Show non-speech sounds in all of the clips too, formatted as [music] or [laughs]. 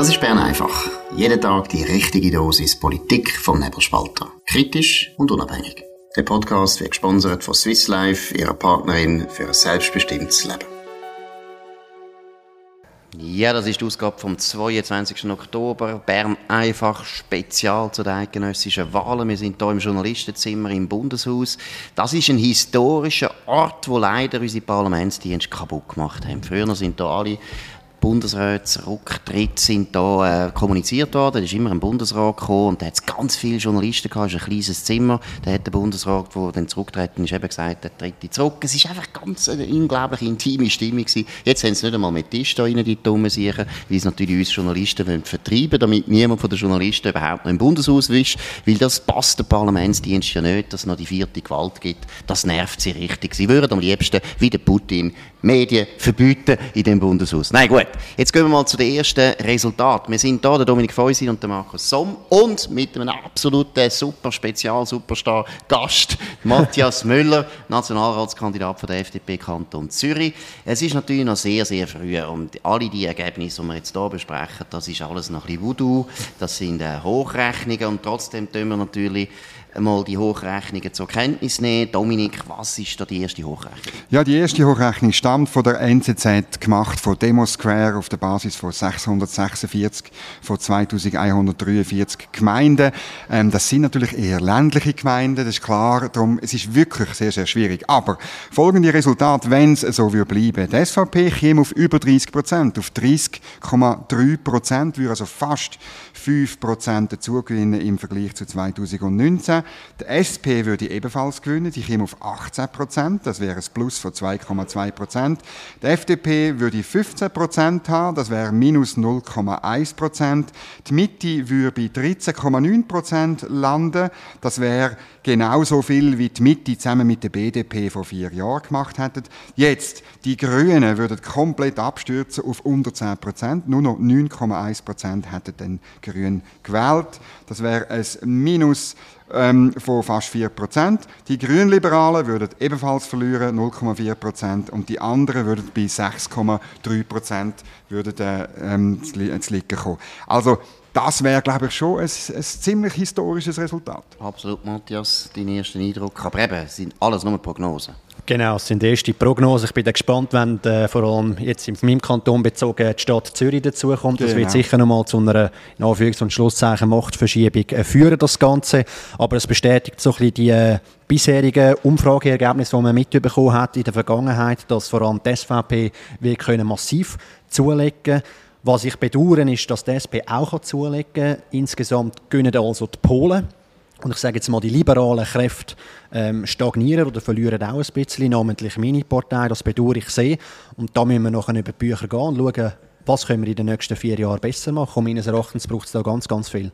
Das ist Bern einfach. Jeden Tag die richtige Dosis Politik vom Nebelspalter. Kritisch und unabhängig. Der Podcast wird gesponsert von Swiss Life, ihrer Partnerin für ein selbstbestimmtes Leben. Ja, das ist die Ausgabe vom 22. Oktober. Bern einfach spezial zu den eidgenössischen Wahlen. Wir sind hier im Journalistenzimmer im Bundeshaus. Das ist ein historischer Ort, wo leider unsere Parlamentsdienste kaputt gemacht haben. Früher sind hier alle Bundesratsrücktritt sind da äh, kommuniziert worden. Da ist immer ein Bundesrat gekommen und da hat es ganz viele Journalisten gehabt. Es ist ein kleines Zimmer. Da hat der Bundesrat, der dann zurückgetreten ist, eben gesagt, der tritt zurück. Es ist einfach ganz eine unglaublich intime Stimmung gewesen. Jetzt haben sie nicht einmal mit Tisch da rein, die dummen Sicher, weil sie natürlich uns Journalisten wollen vertreiben damit niemand von den Journalisten überhaupt noch im Bundeshaus wischt, weil das passt dem Parlamentsdienst ja nicht, dass es noch die vierte Gewalt gibt. Das nervt sie richtig. Sie würden am liebsten, wie der Putin, Medien verbieten in dem Bundeshaus. Nein, gut. Jetzt gehen wir mal zu den ersten Resultaten. Wir sind hier, der Dominik Feusi und der Markus Somm und mit einem absoluten super Spezial, Superstar Gast, [laughs] Matthias Müller, Nationalratskandidat von der FDP Kanton Zürich. Es ist natürlich noch sehr, sehr früh und alle die Ergebnisse, die wir jetzt hier besprechen, das ist alles noch ein bisschen Voodoo, das sind äh, Hochrechnungen und trotzdem tun wir natürlich einmal die Hochrechnungen zur Kenntnis nehmen. Dominik, was ist da die erste Hochrechnung? Ja, die erste Hochrechnung stammt von der NZZ, gemacht von Demosquare auf der Basis von 646 von 2143 Gemeinden. Ähm, das sind natürlich eher ländliche Gemeinden, das ist klar. Darum, es ist wirklich sehr, sehr schwierig. Aber folgende Resultate, wenn es so würde bleiben. Die SVP käme auf über 30 Prozent, auf 30,3 Prozent, würde also fast 5 Prozent dazugewinnen im Vergleich zu 2019. Die SP würde ebenfalls gewinnen, die käme auf 18 Prozent, das wäre ein Plus von 2,2 Prozent. Die FDP würde 15 Prozent haben, das wäre minus 0,1 Prozent. Die Mitte würde bei 13,9 Prozent landen, das wäre genauso viel wie die Mitte zusammen mit der BDP vor vier Jahren gemacht hätten. Jetzt, die Grünen würden komplett abstürzen auf unter 10 Prozent, nur noch 9,1 Prozent hätten dann Grün gewählt. Das wäre ein Minus ähm, von fast 4%. Die Grünliberalen würden ebenfalls verlieren, 0,4%. Und die anderen würden bei 6,3% würden, äh, ähm, zu liegen kommen. Also, das wäre, glaube ich, schon ein, ein, ziemlich historisches Resultat. Absolut, Matthias, dein erster Eindruck. Aber eben, es sind alles nur Prognosen. Genau, es sind erste Prognosen. Ich bin gespannt, wenn äh, vor allem jetzt in meinem Kanton bezogen die Stadt Zürich dazukommt. Genau. Das wird genau. sicher nochmal zu einer in Anführungs- und Schlusszeichen Machtverschiebung äh, führen, das Ganze. Aber es bestätigt so ein bisschen die äh, bisherigen Umfrageergebnisse, die man mitbekommen hat in der Vergangenheit, dass vor allem die SVP wir können massiv zulegen können. Was ich bedauere, ist, dass die SP auch zulegen kann. Insgesamt gönnen also die Polen und ich sage jetzt mal, die liberalen Kräfte ähm, stagnieren oder verlieren auch ein bisschen, namentlich meine Partei, das bedauere ich sehr. Und da müssen wir nachher über die Bücher gehen und schauen, was können wir in den nächsten vier Jahren besser machen. Und meines Erachtens braucht es da ganz, ganz viel.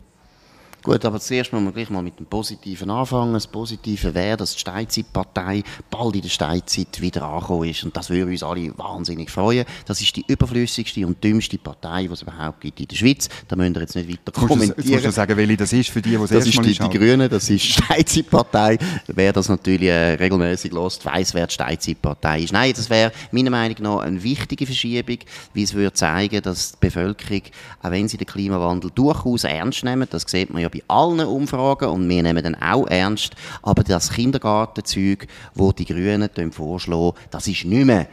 Gut, aber zuerst müssen wir gleich mal mit dem Positiven anfangen. Das Positive wäre, dass die Steinzeitpartei bald in der Steinzeit wieder angekommen ist. Und das würde uns alle wahnsinnig freuen. Das ist die überflüssigste und dümmste Partei, die es überhaupt gibt in der Schweiz. Da müssen wir jetzt nicht weiter kommentieren. Jetzt musst du sagen, welche das ist für die, die es Das ist die, die Grünen, das ist die Steinzeitpartei. Wer das natürlich äh, regelmäßig lässt, weiss, wer die Steinzeitpartei ist. Nein, das wäre meiner Meinung nach eine wichtige Verschiebung, weil es würde zeigen, dass die Bevölkerung, auch wenn sie den Klimawandel durchaus ernst nehmen, das sieht man ja bei allen Umfragen und wir nehmen dann auch ernst. Aber das Kindergartenzeug, wo die Grünen vorschlagen, das ist nicht mehr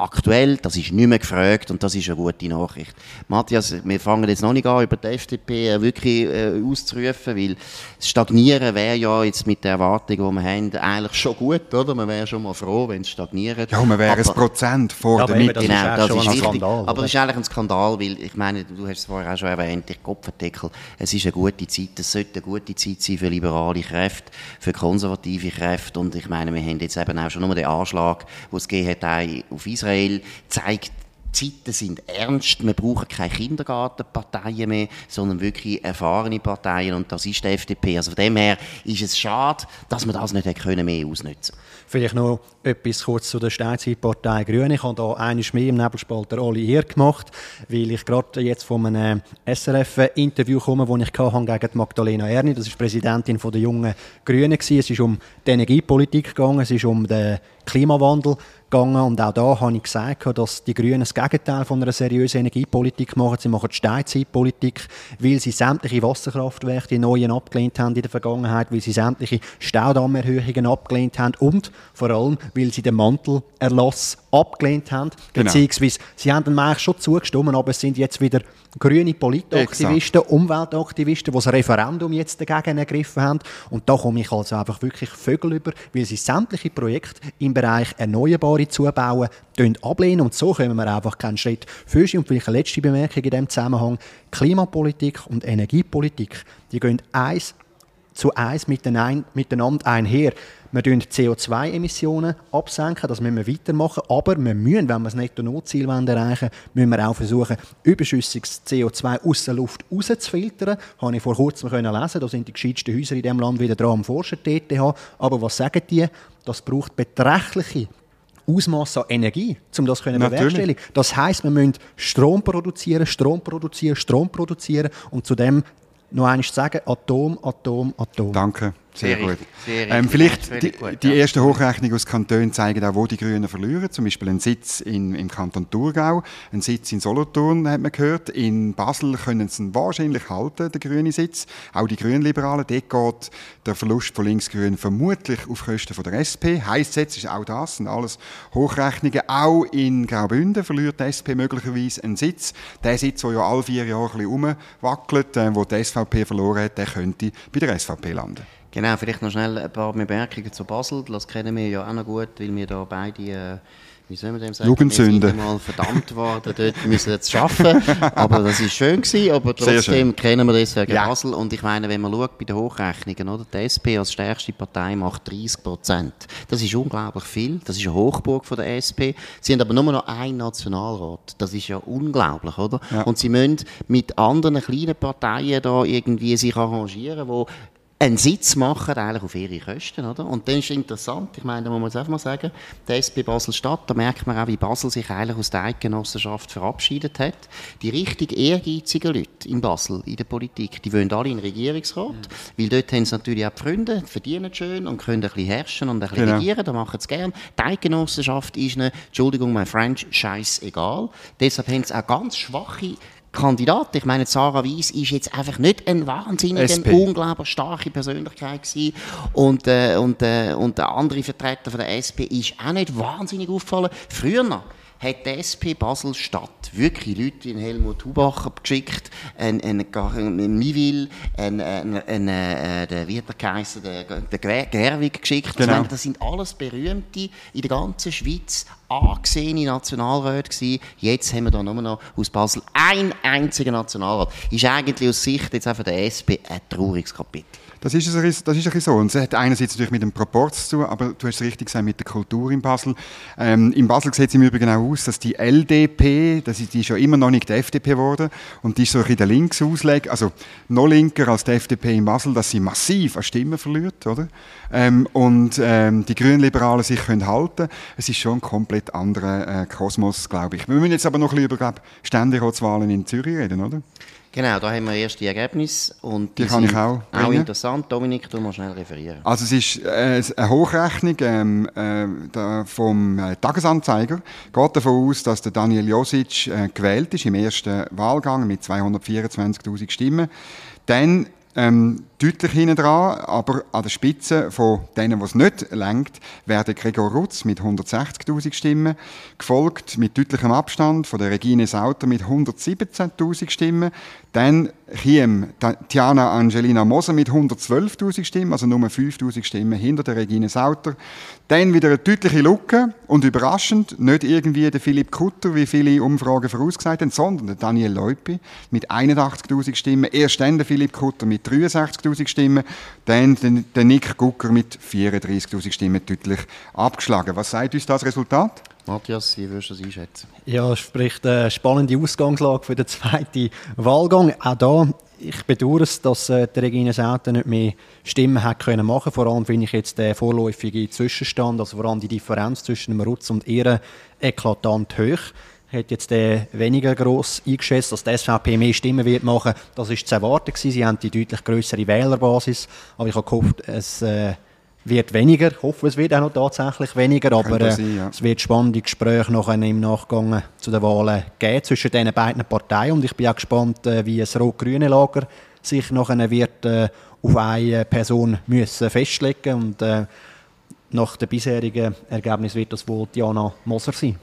aktuell, das ist nicht mehr gefragt und das ist eine gute Nachricht. Matthias, wir fangen jetzt noch nicht an, über die FDP äh, wirklich äh, auszurufen, weil Stagnieren wäre ja jetzt mit der Erwartung, die wir haben, eigentlich schon gut, oder? Man wäre schon mal froh, wenn es stagniert. Ja, man wäre ein Prozent vor ja, der Mitte. Genau, das ist wichtig. Skandal, aber es ist eigentlich ein Skandal, weil, ich meine, du hast es vorher auch schon erwähnt, der Kopfartikel, es ist eine gute Zeit, es sollte eine gute Zeit sein für liberale Kräfte, für konservative Kräfte und ich meine, wir haben jetzt eben auch schon nur den Anschlag, den es gegeben hat, auf Israel Israel zeigt, die Zeiten sind ernst. Wir brauchen keine Kindergartenparteien mehr, sondern wirklich erfahrene Parteien. Und das ist die FDP. Also von dem her ist es schade, dass wir das nicht können mehr ausnutzen Vielleicht noch etwas kurz zu der Steinzeitpartei Grüne. Ich habe da eines mehr im Nebelspalter alle hier gemacht, weil ich gerade jetzt von einem SRF-Interview komme, das ich hatte gegen Magdalena Erni. Das ist Präsidentin der jungen Grünen. Es ist um die Energiepolitik gegangen, es ist um den Klimawandel gegangen und auch da habe ich gesagt, dass die Grünen das Gegenteil von einer seriösen Energiepolitik machen. Sie machen Steinzeitpolitik, weil sie sämtliche Wasserkraftwerke, die neuen abgelehnt haben in der Vergangenheit, weil sie sämtliche Staudammerhöhungen abgelehnt haben und vor allem, weil sie den Mantelerlass abgelehnt haben, genau. beziehungsweise sie haben dem eigentlich schon zugestimmt, aber es sind jetzt wieder grüne Politaktivisten, Exakt. Umweltaktivisten, die das Referendum jetzt dagegen ergriffen haben. Und da komme ich also einfach wirklich Vögel über, weil sie sämtliche Projekte im Bereich Erneuerbare zubauen, ablehnen. Und so können wir einfach keinen Schritt führen. Und vielleicht eine letzte Bemerkung in diesem Zusammenhang. Klimapolitik und Energiepolitik, die gehen eins zu eins miteinander einher. Wir senken CO2-Emissionen absenken, das müssen wir weitermachen, aber wir müssen, wenn wir das Netto-Null-Ziel erreichen wollen, müssen wir auch versuchen, überschüssiges CO2 aus der Luft rauszufiltern. Das habe ich vor kurzem lesen da sind die gescheitsten Häuser in diesem Land wieder dran am Forschen, TTH. Aber was sagen die? Das braucht beträchtliche Ausmaß an Energie, um das zu bewerkstelligen. Das heisst, wir müssen Strom produzieren, Strom produzieren, Strom produzieren und zudem noch einmal sagen, Atom, Atom, Atom. Danke. Sehr, sehr gut. Sehr ähm, vielleicht die, gut, die ja. ersten Hochrechnungen aus Kantonen zeigen auch, wo die Grünen verlieren. Zum Beispiel ein Sitz in, im Kanton Thurgau, ein Sitz in Solothurn, hat man gehört. In Basel können sie wahrscheinlich halten, den grünen Sitz. Auch die Grünliberalen, dort geht der Verlust von Linksgrün vermutlich auf Kosten von der SP. Heißt jetzt ist auch das, sind alles Hochrechnungen. Auch in Graubünden verliert die SP möglicherweise einen Sitz. Der Sitz, der ja alle vier Jahre ein bisschen rumwackelt, äh, wo die SVP verloren hat, der könnte bei der SVP landen. Genau, vielleicht noch schnell ein paar Bemerkungen zu Basel. Das kennen wir ja auch noch gut, weil wir da beide, äh, wie soll man dem sagen, Jugendsünde. Wir sind mal verdammt worden, dort müssen jetzt arbeiten. Aber das ist schön gewesen, aber trotzdem kennen wir deswegen ja. Basel. Und ich meine, wenn man schaut bei den Hochrechnungen, oder? Die SP als stärkste Partei macht 30 Prozent. Das ist unglaublich viel. Das ist eine Hochburg von der SP. Sie haben aber nur noch einen Nationalrat. Das ist ja unglaublich, oder? Ja. Und sie müssen mit anderen kleinen Parteien da irgendwie sich arrangieren, wo einen Sitz machen, eigentlich auf ihre Kosten, oder? Und dann ist interessant, ich meine, da muss man es einfach mal sagen, die SP Basel-Stadt, da merkt man auch, wie Basel sich eigentlich aus der Eidgenossenschaft verabschiedet hat. Die richtig ehrgeizigen Leute in Basel, in der Politik, die wollen alle in den Regierungsrat, mhm. weil dort haben sie natürlich auch die Freunde, verdienen schön und können ein bisschen herrschen und ein bisschen genau. regieren, da machen sie gern. Die Eidgenossenschaft ist ihnen, Entschuldigung, mein French, scheißegal. Deshalb haben sie auch ganz schwache Kandidat. Ich meine, Sarah Weiss ist jetzt einfach nicht eine wahnsinnig unglaublich starke Persönlichkeit gewesen. Und, äh, und, äh, und der andere Vertreter von der SP ist auch nicht wahnsinnig aufgefallen. Früher noch hat die SP Basel-Stadt wirklich Leute wie Helmut Hubacher geschickt, ein, ein, ein Mivil, ein, ein, ein, äh, der, wie hat der geheißen, der, der Gerwig geschickt. Genau. Das sind alles Berühmte in der ganzen Schweiz, angesehene Nationalräte gewesen. Jetzt haben wir da nur noch aus Basel ein einziger Nationalrat. Ist eigentlich aus Sicht jetzt auch von der SP ein trauriges Kapitel. Das ist, ein, das ist ein so. Und es hat einerseits natürlich mit dem Proporz zu aber du hast es richtig gesagt, mit der Kultur in Basel. Ähm, in Basel sieht es im Übrigen auch aus, dass die LDP, das ist, die ist schon immer noch nicht die FDP geworden, und die ist so ein bisschen der Linksausleg, also noch linker als die FDP in Basel, dass sie massiv an Stimmen verliert, oder? Ähm, und ähm, die Grünliberalen sich können halten. Es ist schon ein komplett anderer äh, Kosmos, glaube ich. Wir müssen jetzt aber noch ein bisschen über glaub, Ständeratswahlen in Zürich reden, oder? Genau, da haben wir erst die Ergebnisse und die, die kann ich auch. Auch interessant. Dominik, du musst schnell referieren. Also es ist äh, eine Hochrechnung ähm, äh, vom äh, Tagesanzeiger. Geht davon aus, dass der Daniel Josic äh, gewählt ist im ersten Wahlgang mit 224.000 Stimmen. Dann ähm, deutlich hinten dran, aber an der Spitze von denen, die es nicht lenkt, werden Gregor Rutz mit 160.000 Stimmen, gefolgt mit deutlichem Abstand von der Regine Sauter mit 117.000 Stimmen, dann Chiem Tiana Angelina Moser mit 112.000 Stimmen, also nur 5.000 Stimmen hinter der Regine Sauter. Dann wieder eine deutliche Lücke und überraschend, nicht irgendwie der Philipp Kutter, wie viele Umfragen vorausgesagt haben, sondern der Daniel Leupi mit 81.000 Stimmen. Erst dann der Philipp Kutter mit 63.000 Stimmen, dann der Nick Gucker mit 34.000 Stimmen deutlich abgeschlagen. Was sagt uns das Resultat? Matthias, wie würdest du das einschätzen? Ja, es spricht eine spannende Ausgangslage für den zweiten Wahlgang. Auch da, ich bedauere es, dass äh, die Regine Sauter nicht mehr Stimmen hat können machen. Vor allem finde ich jetzt den vorläufigen Zwischenstand, also vor allem die Differenz zwischen dem Rutz und ihr eklatant hoch hat jetzt äh, weniger gross eingeschätzt, dass die SVP mehr Stimmen wird machen. Das ist zu erwarten gewesen. Sie haben die deutlich größere Wählerbasis, aber ich habe gehofft, es äh, wird weniger. Ich hoffe, es wird auch noch tatsächlich weniger, aber äh, sein, ja. es wird spannende Gespräche noch im Nachgang zu den Wahlen geben zwischen diesen beiden Parteien und ich bin auch gespannt, äh, wie das rot-grüne Lager sich nachher wird äh, auf eine Person müssen festlegen und äh, nach dem bisherigen Ergebnis wird das wohl Diana Moser sein.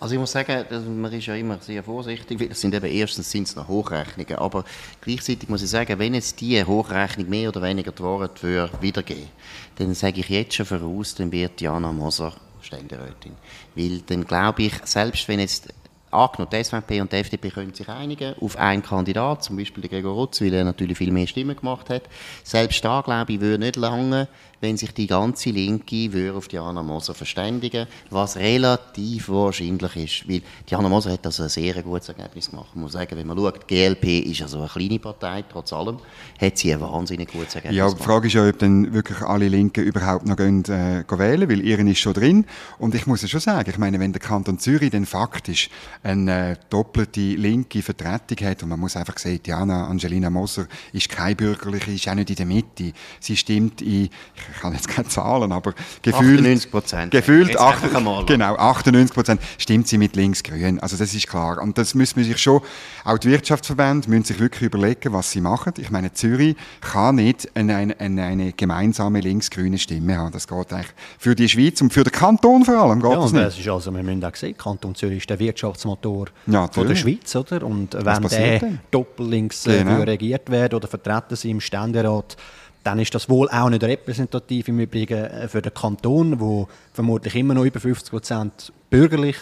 Also ich muss sagen, man ist ja immer sehr vorsichtig, weil es sind eben erstens sind es noch Hochrechnungen, aber gleichzeitig muss ich sagen, wenn jetzt die Hochrechnung mehr oder weniger die Wahrheit wiedergeben dann sage ich jetzt schon voraus, dann wird Jana Moser Ständerätin. Weil dann glaube ich, selbst wenn jetzt angenommen, die SVP und die FDP können sich einigen auf einen Kandidat, zum Beispiel den Gregor Rutz, weil er natürlich viel mehr Stimmen gemacht hat. Selbst da, glaube ich, würde nicht lange wenn sich die ganze Linke würde auf Diana Moser verständigen was relativ wahrscheinlich ist. Weil Diana Moser hat also ein sehr gutes Ergebnis gemacht. Man muss sagen, wenn man schaut, die GLP ist also eine kleine Partei, trotz allem, hat sie ein wahnsinnig gutes Ergebnis Ja, die Frage ist ja, ob dann wirklich alle Linken überhaupt noch gehen, äh, wählen, weil ihren ist schon drin. Und ich muss ja schon sagen, ich meine, wenn der Kanton Zürich dann faktisch eine äh, doppelte linke Vertretung hat, und man muss einfach sehen, Diana Angelina Moser ist keine bürgerliche, ist auch nicht in der Mitte. Sie stimmt in, ich kann jetzt keine Zahlen, aber gefühlt 98 Prozent. Gefühlt 8, genau, 98 Prozent stimmt sie mit links-grün. Also das ist klar. Und das müssen wir sich schon, auch die Wirtschaftsverbände müssen sich wirklich überlegen, was sie machen. Ich meine, Zürich kann nicht eine, eine, eine gemeinsame links-grüne Stimme haben. Das geht eigentlich für die Schweiz und für den Kanton vor allem. Geht ja, und das ist also, wir müssen auch sehen, Kanton Zürich ist der Wirtschaftsmotor ja, von der Schweiz, oder? Und wenn der doppellinks äh, genau. regiert wird oder vertreten sie im Ständerat, dann ist das wohl auch nicht repräsentativ im Übrigen äh, für den Kanton, wo vermutlich immer noch über 50 Prozent bürgerlich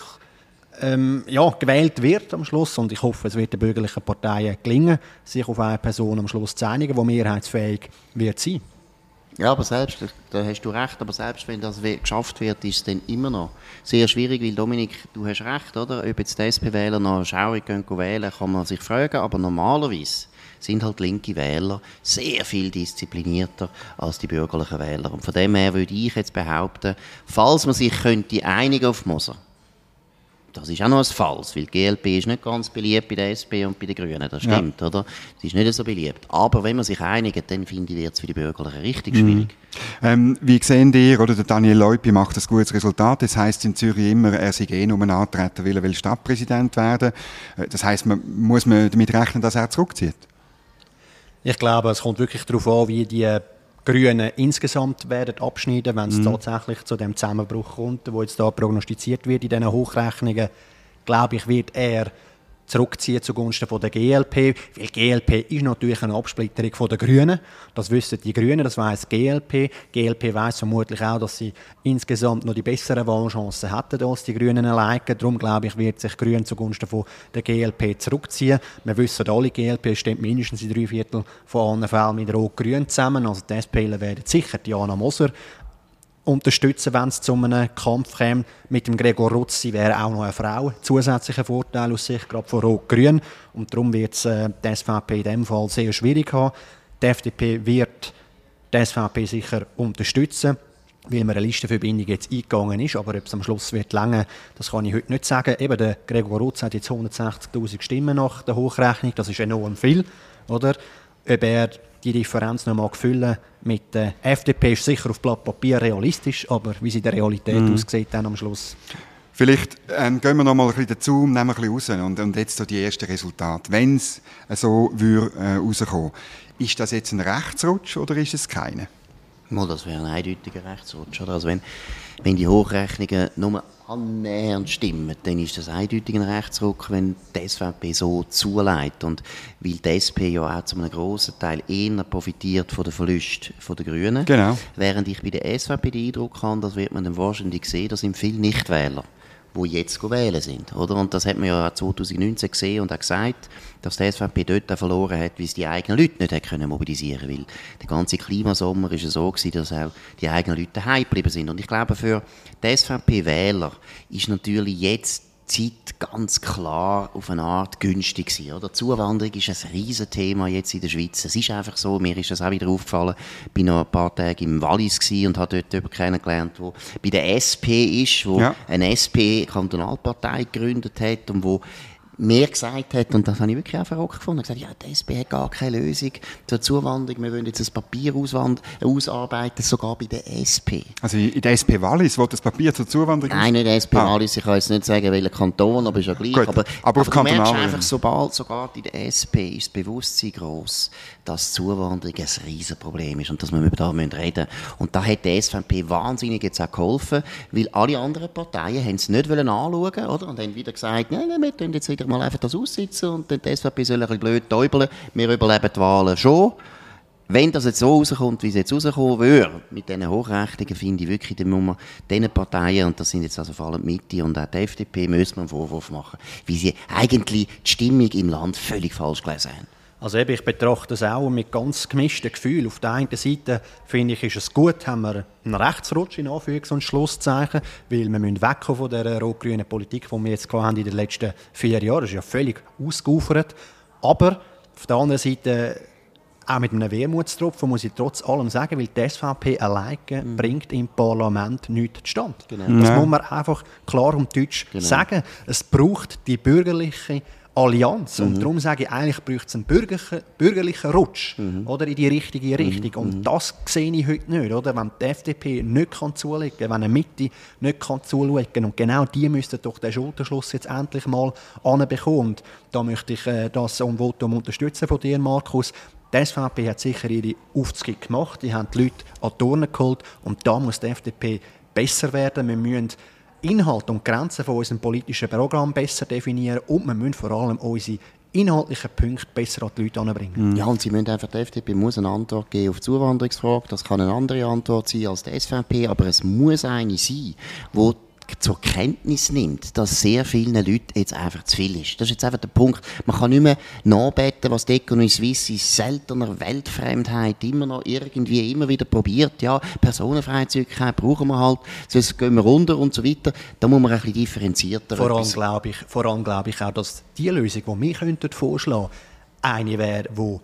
ähm, ja, gewählt wird am Schluss. Und ich hoffe, es wird den bürgerlichen Parteien gelingen, sich auf eine Person am Schluss zu einigen, die mehrheitsfähig wird sein. Ja, aber selbst, da hast du recht, aber selbst wenn das geschafft wird, ist es dann immer noch sehr schwierig, weil Dominik, du hast recht, oder? Ob jetzt die SP-Wähler noch schaurig gehen wählen, kann man sich fragen, aber normalerweise sind halt linke Wähler sehr viel disziplinierter als die bürgerlichen Wähler. Und von dem her würde ich jetzt behaupten, falls man sich könnte einigen auf Moser, das ist auch noch ein Falls, weil die GLP ist nicht ganz beliebt bei der SP und bei den Grünen, das stimmt, ja. oder? Sie ist nicht so beliebt. Aber wenn man sich einigt, dann finde ich, es für die Bürgerlichen richtig mhm. schwierig. Ähm, wie sehen ihr, oder der Daniel Leupi macht ein gutes Resultat, das heißt in Zürich immer, er sei eh nur antreten, weil er will Stadtpräsident werden. Äh, das heißt, man, muss man damit rechnen, dass er zurückzieht? Ich glaube, es kommt wirklich darauf an, wie die Grünen insgesamt werden abschneiden, wenn es mhm. tatsächlich zu dem Zusammenbruch kommt, wo jetzt da prognostiziert wird in diesen Hochrechnungen. Glaube ich, wird er zurückziehen zugunsten von der GLP, weil GLP ist natürlich eine Absplitterung von der Grünen. Das wissen die Grünen, das weiß GLP. GLP weiß vermutlich auch, dass sie insgesamt noch die besseren Wahlchancen hätten als die Grünen alleine. Darum glaube ich, wird sich Grün zugunsten von der GLP zurückziehen. Wir wissen alle, GLP stimmt mindestens in drei Viertel von allen Fällen mit Rot-Grün zusammen. Also die SPler werden sicher Diana Moser unterstützen, wenn es zu einem Kampf käme. Mit dem Gregor Rutzi wäre auch noch eine Frau zusätzlicher Vorteil aus Sicht, gerade von Rot-Grün. Und darum wird es äh, die SVP in diesem Fall sehr schwierig haben. Die FDP wird die SVP sicher unterstützen, weil man eine Listenverbindung jetzt eingegangen ist. Aber ob es am Schluss wird länger, das kann ich heute nicht sagen. Eben, der Gregor Rutz hat jetzt 160'000 Stimmen nach der Hochrechnung. Das ist enorm viel, oder? Ob er die Differenz noch mal füllen mit der FDP ist sicher auf Blatt Papier realistisch, aber wie sie in der Realität mhm. aussieht dann am Schluss. Vielleicht ähm, gehen wir noch mal ein bisschen dazu und nehmen ein bisschen raus und, und jetzt so die ersten Resultate. Wenn es so würde, äh, rauskommen, ist das jetzt ein Rechtsrutsch oder ist es keine? das wäre ein eindeutiger Rechtsrutsch. Oder? Also wenn, wenn die Hochrechnungen nur annähernd stimmen, dann ist das eindeutig ein Rechtsruck, wenn die SVP so zuleitet. Und weil die SP ja auch zu einem grossen Teil eher profitiert von den Verlusten der Grünen. Genau. Während ich bei der SVP den Eindruck habe, das wird man dann wahrscheinlich sehen, das sind viele Nichtwähler die jetzt wählen sind. Oder? Und das hat man ja 2019 gesehen und auch gesagt, dass die SVP dort verloren hat, weil es die eigenen Leute nicht können mobilisieren konnten. Weil der ganze Klimasommer war so, gewesen, dass auch die eigenen Leute daheim geblieben sind. Und ich glaube, für die SVP-Wähler ist natürlich jetzt Zeit ganz klar auf eine Art günstig gewesen, oder? Zuwanderung ist ein Riesenthema jetzt in der Schweiz. Es ist einfach so, mir ist das auch wieder aufgefallen. Ich bin noch ein paar Tage im Wallis und habe dort jemanden kennengelernt, der bei der SP ist, wo ja. eine SP-Kantonalpartei gegründet hat und wo mir gesagt hat, und das habe ich wirklich auch verrückt gefunden, gesagt, ja, die SP hat gar keine Lösung zur Zuwanderung, wir wollen jetzt ein Papier ausarbeiten, sogar bei der SP. Also in der SP Wallis, wo das Papier zur Zuwanderung Nein, nicht SP ah. Wallis, ich kann jetzt nicht sagen, welcher Kanton, aber ist ja gleich. Gut, aber, aber, auf aber du merkst einfach, sobald, sogar in der SP ist das Bewusstsein gross, dass Zuwanderung ein Riesenproblem ist und dass wir über das reden müssen. Und da hat die SVP wahnsinnig jetzt auch geholfen, weil alle anderen Parteien haben es nicht anschauen oder? und haben wieder gesagt, nein, nein, wir tun jetzt wieder mal einfach das aussitzen und dann die SVP soll ein bisschen blöd täubeln, wir überleben die Wahlen schon. Wenn das jetzt so rauskommt, wie es jetzt rauskommen würde, mit diesen Hochrechnungen, finde ich wirklich, dann muss man diesen Parteien, und das sind jetzt also vor allem die Mitte und auch die FDP, müssen wir einen Vorwurf machen, wie sie eigentlich die Stimmung im Land völlig falsch gelesen haben. Also eben, ich betrachte das auch mit ganz gemischten Gefühlen. Auf der einen Seite finde ich, ist es gut, haben wir einen Rechtsrutsch in Anführungs- und Schlusszeichen, weil wir müssen wegkommen von der rot-grünen Politik, die wir jetzt in den letzten vier Jahren Das ist ja völlig ausgeufert. Aber auf der anderen Seite auch mit einem Wermutstropfen muss ich trotz allem sagen, weil die SVP alleine mhm. bringt im Parlament nichts zustande. Genau. Das muss man einfach klar und deutsch genau. sagen. Es braucht die bürgerliche Allianz. Und mhm. darum sage ich, eigentlich braucht es einen bürgerlichen, bürgerlichen Rutsch mhm. oder, in die richtige Richtung. Mhm. Und das sehe ich heute nicht. Oder? Wenn die FDP nicht kann zulegen kann, wenn eine Mitte nicht kann zulegen kann. Und genau die müssten doch den Schulterschluss jetzt endlich mal anbekommen. Und da möchte ich äh, das Votum unterstützen von dir, Markus. Die SVP hat sicher ihre Aufzüge gemacht. Die haben die Leute an die Turnen geholt. Und da muss die FDP besser werden. Wir müssen Inhalt und Grenzen von unserem politischen Programm besser definieren und wir müssen vor allem unsere inhaltlichen Punkte besser an die Leute anbringen. Ja, und sie müssen einfach, die FDP muss eine Antwort geben auf die Zuwanderungsfrage. Das kann eine andere Antwort sein als die SVP, aber es muss eine sein, die zur Kenntnis nimmt, dass sehr vielen Leuten jetzt einfach zu viel ist. Das ist jetzt einfach der Punkt. Man kann nicht mehr nachbeten, was die Economy Suisse in seltener Weltfremdheit immer noch irgendwie immer wieder probiert. Ja, Personenfreizügigkeit brauchen wir halt, sonst gehen wir runter und so weiter. Da muss man ein bisschen differenzierter Vor allem glaube ich, vor allem glaube ich auch, dass die Lösung, die wir könnten vorschlagen, eine wäre, die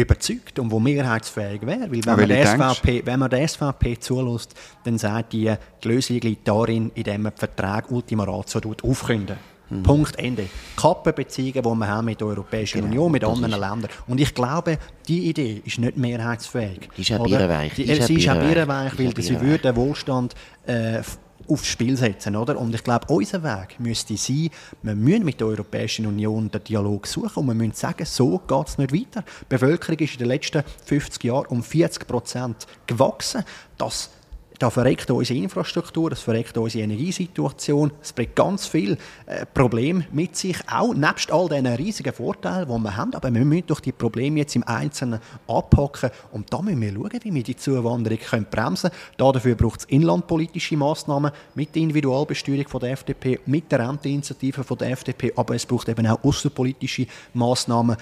überzeugt und wo mehrheitsfähig wäre. Weil wenn, man der, SVP, wenn man der SVP zulässt, dann sagt die, die Lösung liegt darin, indem man den Vertrag Ultima Ratio aufkündet. Mhm. Punkt, Ende. Kappenbeziehungen, die wir haben mit der Europäischen genau, Union, mit anderen Ländern. Und ich glaube, die Idee ist nicht mehrheitsfähig. Die ist auch birrenweich. Sie ist auch birrenweich, weil sie würde den Wohlstand äh, aufs Spiel setzen. Oder? Und ich glaube, unser Weg müsste sein, wir müssen mit der Europäischen Union den Dialog suchen und wir müssen sagen, so geht es nicht weiter. Die Bevölkerung ist in den letzten 50 Jahren um 40 Prozent gewachsen. Das da verreckt unsere Infrastruktur, das verreckt unsere Energiesituation, es bringt ganz viele äh, Probleme mit sich, auch nebst all diesen riesigen Vorteilen, die wir haben. Aber wir müssen doch die Probleme jetzt im Einzelnen abpacken und da müssen wir schauen, wie wir die Zuwanderung können bremsen können. Dafür braucht es inlandpolitische Massnahmen mit der Individualbesteuerung von der FDP, mit der Renteninitiative von der FDP, aber es braucht eben auch außenpolitische Massnahmen,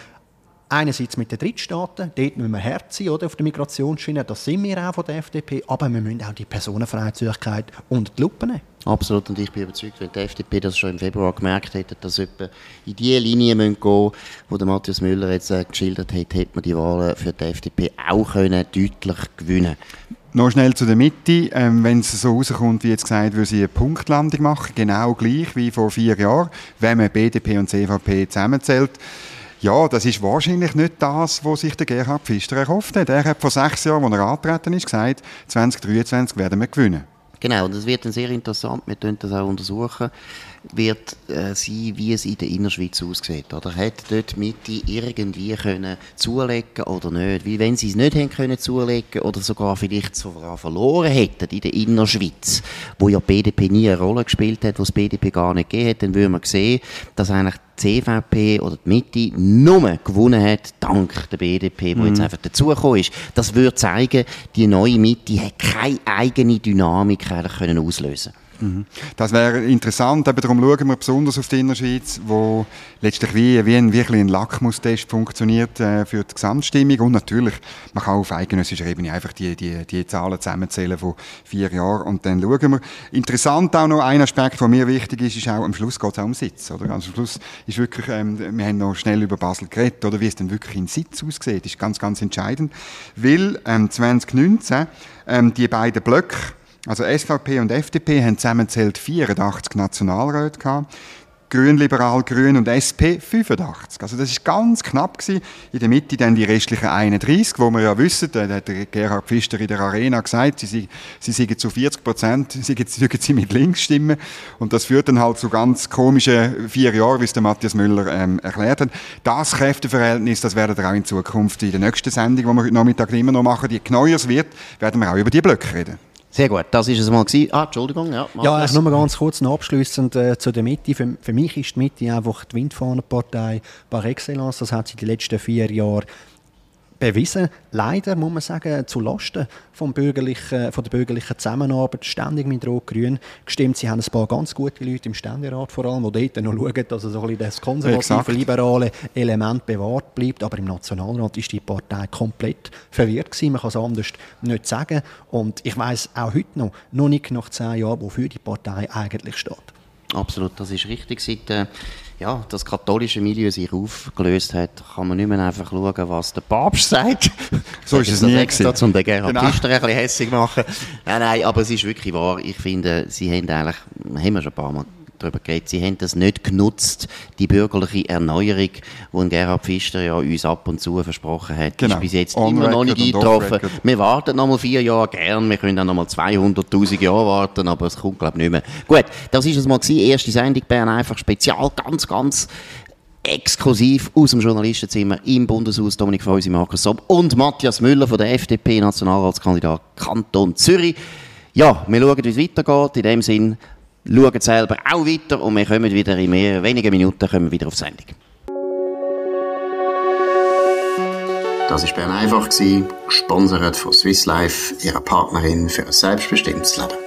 Einerseits mit den Drittstaaten, dort müssen wir hart sein oder, auf der Migrationsschiene, das sind wir auch von der FDP, aber wir müssen auch die Personenfreizügigkeit unter die Lupe nehmen. Absolut, und ich bin überzeugt, wenn die FDP das schon im Februar gemerkt hätte, dass etwa in die Linie gehen müssen, die Matthias Müller jetzt äh, geschildert hat, hätte man die Wahlen für die FDP auch können deutlich gewinnen noch schnell zu der Mitte. Ähm, Wenn es so rauskommt, wie jetzt gesagt, würde sie eine Punktlandung machen, genau gleich wie vor vier Jahren, wenn man BDP und CVP zusammenzählt. Ja, das ist wahrscheinlich nicht das, was sich der Gerhard Pfister erhofft hat. Er hat vor sechs Jahren, als er angetreten ist, gesagt, 2023 werden wir gewinnen. Genau, das wird dann sehr interessant. Wir können das auch untersuchen wird äh, sein, wie es in der Innerschweiz aussieht. Oder hat dort Mitte irgendwie können zulegen oder nicht? Weil wenn sie es nicht haben können zulegen oder sogar vielleicht sogar verloren hätten in der Innerschweiz, wo ja die BDP nie eine Rolle gespielt hat, wo es BDP gar nicht gegeben hat, dann würde man sehen, dass eigentlich die CVP oder die Mitte nur gewonnen hat, dank der BDP, die mhm. jetzt einfach dazugekommen ist. Das würde zeigen, die neue Mitte hat keine eigene Dynamik können auslösen Mhm. Das wäre interessant, aber darum schauen wir besonders auf die Innerschweiz, wo letztlich wie, wie ein, wirklich ein Lackmustest funktioniert äh, für die Gesamtstimmung. Und natürlich, man kann auf eidgenössischer Ebene einfach die, die, die Zahlen zusammenzählen von vier Jahren und dann schauen wir. Interessant auch noch ein Aspekt, der mir wichtig ist, ist auch, am Schluss geht es auch um Sitz, oder? Also am Schluss ist wirklich, ähm, wir haben noch schnell über Basel geredet, oder? Wie es denn wirklich in Sitz aussieht, ist ganz, ganz entscheidend, weil ähm, 2019 ähm, die beiden Blöcke also SVP und FDP haben zusammenzählt 84 Nationalräte gehabt. Grün, Liberal, Grün und SP 85. Also das ist ganz knapp gewesen. In der Mitte dann die restlichen 31, wo wir ja wissen, da hat Gerhard Pfister in der Arena gesagt, sie, sie seien zu 40 Prozent, sie, sie mit links stimmen. Und das führt dann halt zu ganz komischen vier Jahren, wie es der Matthias Müller ähm, erklärt hat. Das Kräfteverhältnis, das werden wir auch in Zukunft in der nächsten Sendung, die wir heute Nachmittag immer noch machen, die Neuers wird, werden wir auch über die Blöcke reden. Sehr gut, das ist es mal gewesen. Ah, Entschuldigung, ja. Ja, ich nur mal ganz kurz noch abschließend äh, zu der Mitte. Für, für, mich ist die Mitte einfach die Windfahnenpartei par excellence. Das hat sie die letzten vier Jahre bewiesen, leider muss man sagen, zu Lasten vom bürgerlichen, von der bürgerlichen Zusammenarbeit, ständig mit Rot-Grün gestimmt. Sie haben ein paar ganz gute Leute im Ständerat vor allem, die dort noch schauen, dass so ein das konservative, liberale Element bewahrt bleibt. Aber im Nationalrat ist die Partei komplett verwirrt gewesen. Man kann es anders nicht sagen. Und ich weiß auch heute noch, noch nicht nach zehn Jahren, wofür die Partei eigentlich steht. Absolut, das ist richtig. Seit äh, ja, das katholische Milieu sich aufgelöst hat, kann man nicht mehr einfach schauen, was der Papst sagt. So ist es nie extra, um den Gerhard genau. Pfister ein bisschen hässlich machen. Nein, nein, aber es ist wirklich wahr. Ich finde, sie haben eigentlich, haben wir schon ein paar Mal darüber geredet, sie haben das nicht genutzt, die bürgerliche Erneuerung, die Gerhard Pfister ja uns ab und zu versprochen hat, genau. ist bis jetzt On immer noch nicht eingetroffen. Wir warten noch mal vier Jahre gern, wir können dann noch mal 200'000 Jahre warten, aber es kommt glaube ich nicht mehr. Gut, das ist es mal gewesen, erste Sendung Bern einfach spezial, ganz, ganz exklusiv aus dem Journalistenzimmer im Bundeshaus Dominik Feusi, Markus Sob und Matthias Müller von der FDP, Nationalratskandidat Kanton Zürich. Ja, wir schauen, wie es weitergeht. In dem Sinn, schauen selber auch weiter und wir kommen wieder in mehr, wenigen Minuten kommen wieder auf Sendung. Das war Bern einfach, gesponsert von Swiss Life, ihrer Partnerin für ein selbstbestimmtes Leben.